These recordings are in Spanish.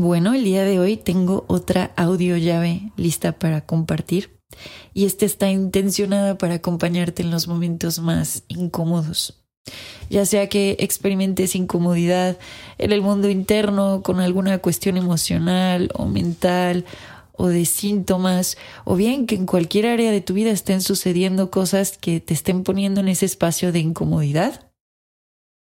Bueno, el día de hoy tengo otra audio llave lista para compartir y esta está intencionada para acompañarte en los momentos más incómodos. Ya sea que experimentes incomodidad en el mundo interno con alguna cuestión emocional o mental o de síntomas, o bien que en cualquier área de tu vida estén sucediendo cosas que te estén poniendo en ese espacio de incomodidad,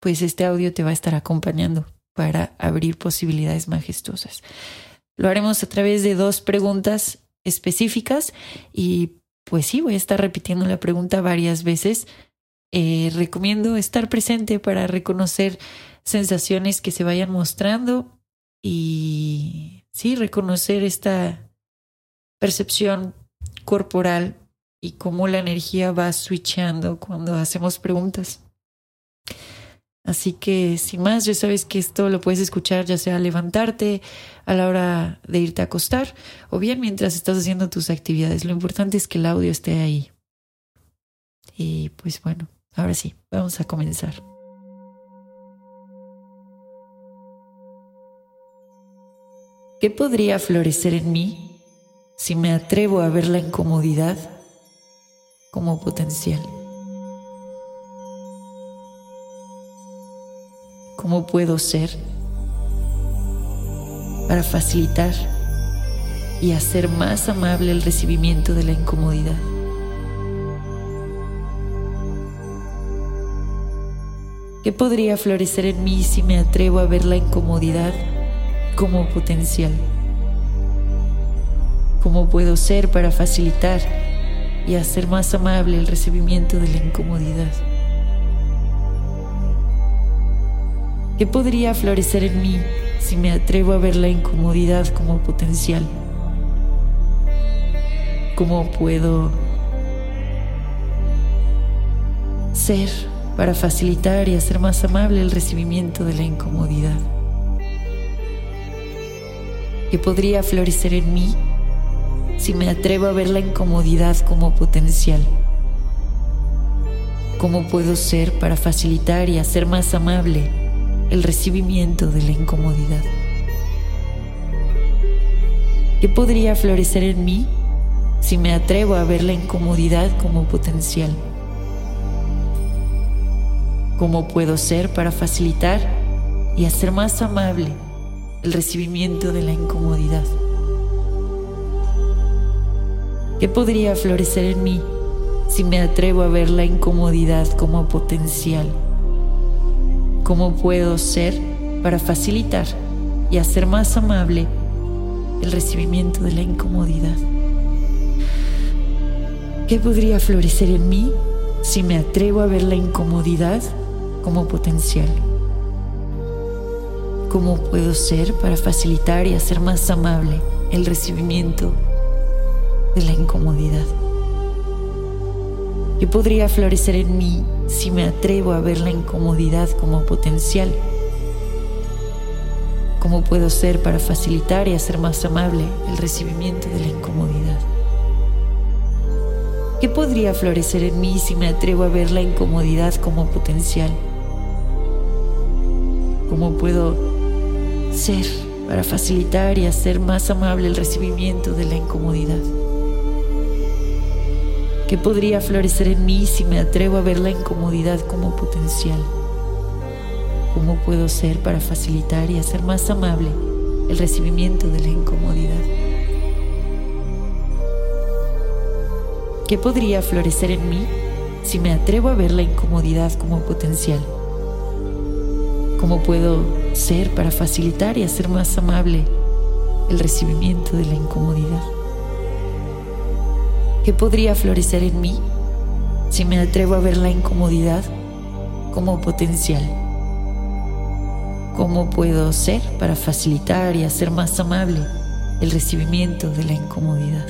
pues este audio te va a estar acompañando para abrir posibilidades majestuosas. Lo haremos a través de dos preguntas específicas y pues sí, voy a estar repitiendo la pregunta varias veces. Eh, recomiendo estar presente para reconocer sensaciones que se vayan mostrando y sí, reconocer esta percepción corporal y cómo la energía va switchando cuando hacemos preguntas. Así que, sin más, ya sabes que esto lo puedes escuchar ya sea levantarte, a la hora de irte a acostar o bien mientras estás haciendo tus actividades. Lo importante es que el audio esté ahí. Y pues bueno, ahora sí, vamos a comenzar. ¿Qué podría florecer en mí si me atrevo a ver la incomodidad como potencial? Cómo puedo ser para facilitar y hacer más amable el recibimiento de la incomodidad. ¿Qué podría florecer en mí si me atrevo a ver la incomodidad como potencial? ¿Cómo puedo ser para facilitar y hacer más amable el recibimiento de la incomodidad? ¿Qué podría florecer en mí si me atrevo a ver la incomodidad como potencial? ¿Cómo puedo ser para facilitar y hacer más amable el recibimiento de la incomodidad? ¿Qué podría florecer en mí si me atrevo a ver la incomodidad como potencial? ¿Cómo puedo ser para facilitar y hacer más amable el recibimiento de la incomodidad. ¿Qué podría florecer en mí si me atrevo a ver la incomodidad como potencial? ¿Cómo puedo ser para facilitar y hacer más amable el recibimiento de la incomodidad? ¿Qué podría florecer en mí si me atrevo a ver la incomodidad como potencial? ¿Cómo puedo ser para facilitar y hacer más amable el recibimiento de la incomodidad? ¿Qué podría florecer en mí si me atrevo a ver la incomodidad como potencial? ¿Cómo puedo ser para facilitar y hacer más amable el recibimiento de la incomodidad? ¿Qué podría florecer en mí si me atrevo a ver la incomodidad como potencial? ¿Cómo puedo ser para facilitar y hacer más amable el recibimiento de la incomodidad? ¿Qué podría florecer en mí si me atrevo a ver la incomodidad como potencial? ¿Cómo puedo ser para facilitar y hacer más amable el recibimiento de la incomodidad? ¿Qué podría florecer en mí si me atrevo a ver la incomodidad como potencial? ¿Cómo puedo ser para facilitar y hacer más amable el recibimiento de la incomodidad? ¿Qué podría florecer en mí si me atrevo a ver la incomodidad como potencial? ¿Cómo puedo ser para facilitar y hacer más amable el recibimiento de la incomodidad? ¿Qué podría florecer en mí si me atrevo a ver la incomodidad como potencial? ¿Cómo puedo ser para facilitar y hacer más amable el recibimiento de la incomodidad?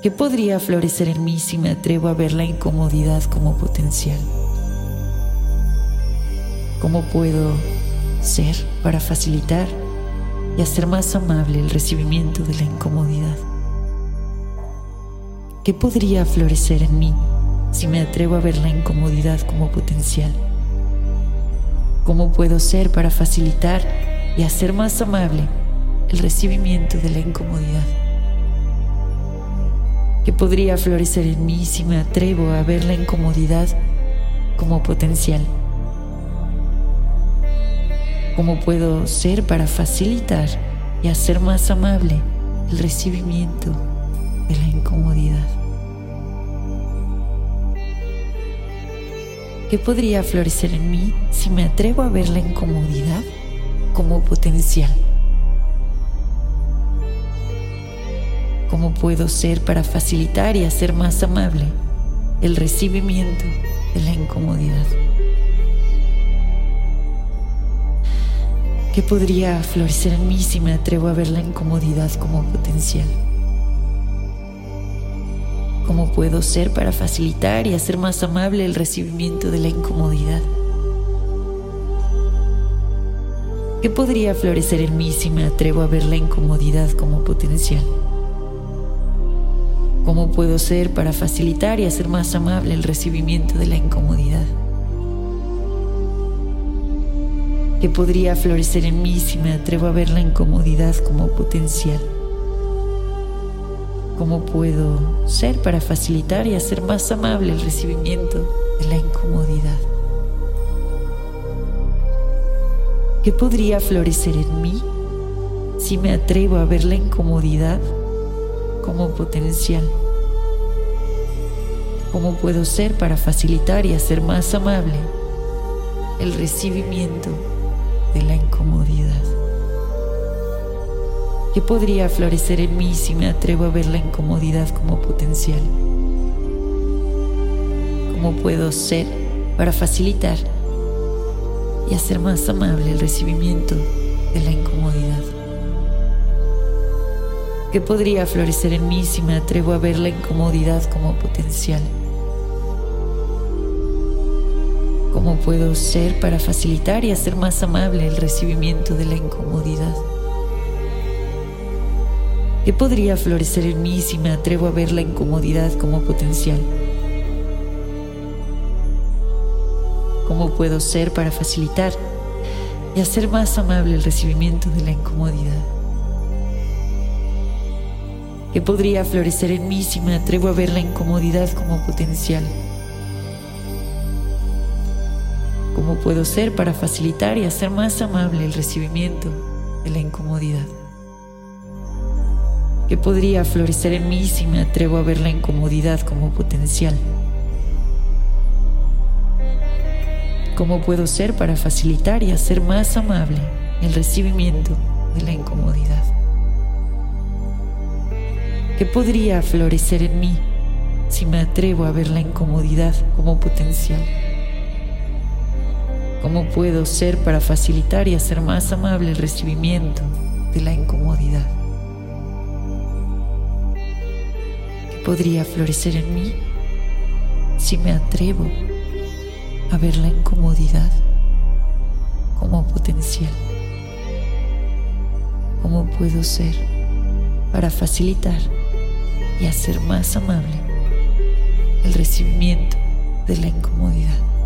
¿Qué podría florecer en mí si me atrevo a ver la incomodidad como potencial? ¿Cómo puedo ser para facilitar y hacer más amable el recibimiento de la incomodidad? ¿Qué podría florecer en mí si me atrevo a ver la incomodidad como potencial? ¿Cómo puedo ser para facilitar y hacer más amable el recibimiento de la incomodidad? ¿Qué podría florecer en mí si me atrevo a ver la incomodidad como potencial? ¿Cómo puedo ser para facilitar y hacer más amable el recibimiento de la incomodidad? ¿Qué podría florecer en mí si me atrevo a ver la incomodidad como potencial? ¿Cómo puedo ser para facilitar y hacer más amable el recibimiento de la incomodidad? ¿Qué podría florecer en mí si me atrevo a ver la incomodidad como potencial? ¿Cómo puedo ser para facilitar y hacer más amable el recibimiento de la incomodidad? ¿Qué podría florecer en mí si me atrevo a ver la incomodidad como potencial? ¿Cómo puedo ser para facilitar y hacer más amable el recibimiento de la incomodidad? ¿Qué podría florecer en mí si me atrevo a ver la incomodidad como potencial? ¿Cómo puedo ser para facilitar y hacer más amable el recibimiento de la incomodidad? ¿Qué podría florecer en mí si me atrevo a ver la incomodidad como potencial? ¿Cómo puedo ser para facilitar y hacer más amable el recibimiento de la incomodidad? ¿Qué podría florecer en mí si me atrevo a ver la incomodidad como potencial? ¿Cómo puedo ser para facilitar y hacer más amable el recibimiento de la incomodidad? ¿Qué podría florecer en mí si me atrevo a ver la incomodidad como potencial? ¿Cómo puedo ser para facilitar y hacer más amable el recibimiento de la incomodidad? ¿Qué podría florecer en mí si me atrevo a ver la incomodidad como potencial? ¿Cómo puedo ser para facilitar y hacer más amable el recibimiento de la incomodidad? ¿Qué podría florecer en mí si me atrevo a ver la incomodidad como potencial? ¿Cómo puedo ser para facilitar y hacer más amable el recibimiento de la incomodidad? ¿Qué podría florecer en mí si me atrevo a ver la incomodidad como potencial? ¿Cómo puedo ser para facilitar y hacer más amable el recibimiento de la incomodidad? ¿Qué podría florecer en mí si me atrevo a ver la incomodidad como potencial? ¿Cómo puedo ser para facilitar y hacer más amable el recibimiento de la incomodidad? Podría florecer en mí si me atrevo a ver la incomodidad como potencial. ¿Cómo puedo ser para facilitar y hacer más amable el recibimiento de la incomodidad?